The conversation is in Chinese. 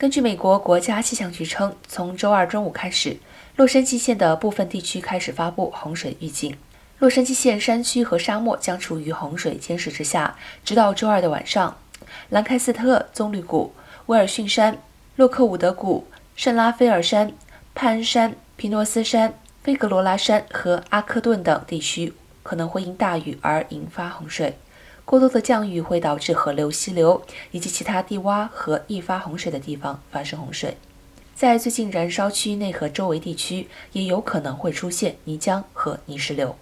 根据美国国家气象局称，从周二中午开始，洛杉矶县的部分地区开始发布洪水预警。洛杉矶县山区和沙漠将处于洪水监视之下，直到周二的晚上。兰开斯特、棕榈谷、威尔逊山、洛克伍德谷、圣拉斐尔山、帕恩山、皮诺斯山、菲格罗拉山和阿克顿等地区可能会因大雨而引发洪水。过多的降雨会导致河流溪流以及其他低洼和易发洪水的地方发生洪水。在最近燃烧区内和周围地区，也有可能会出现泥浆和泥石流。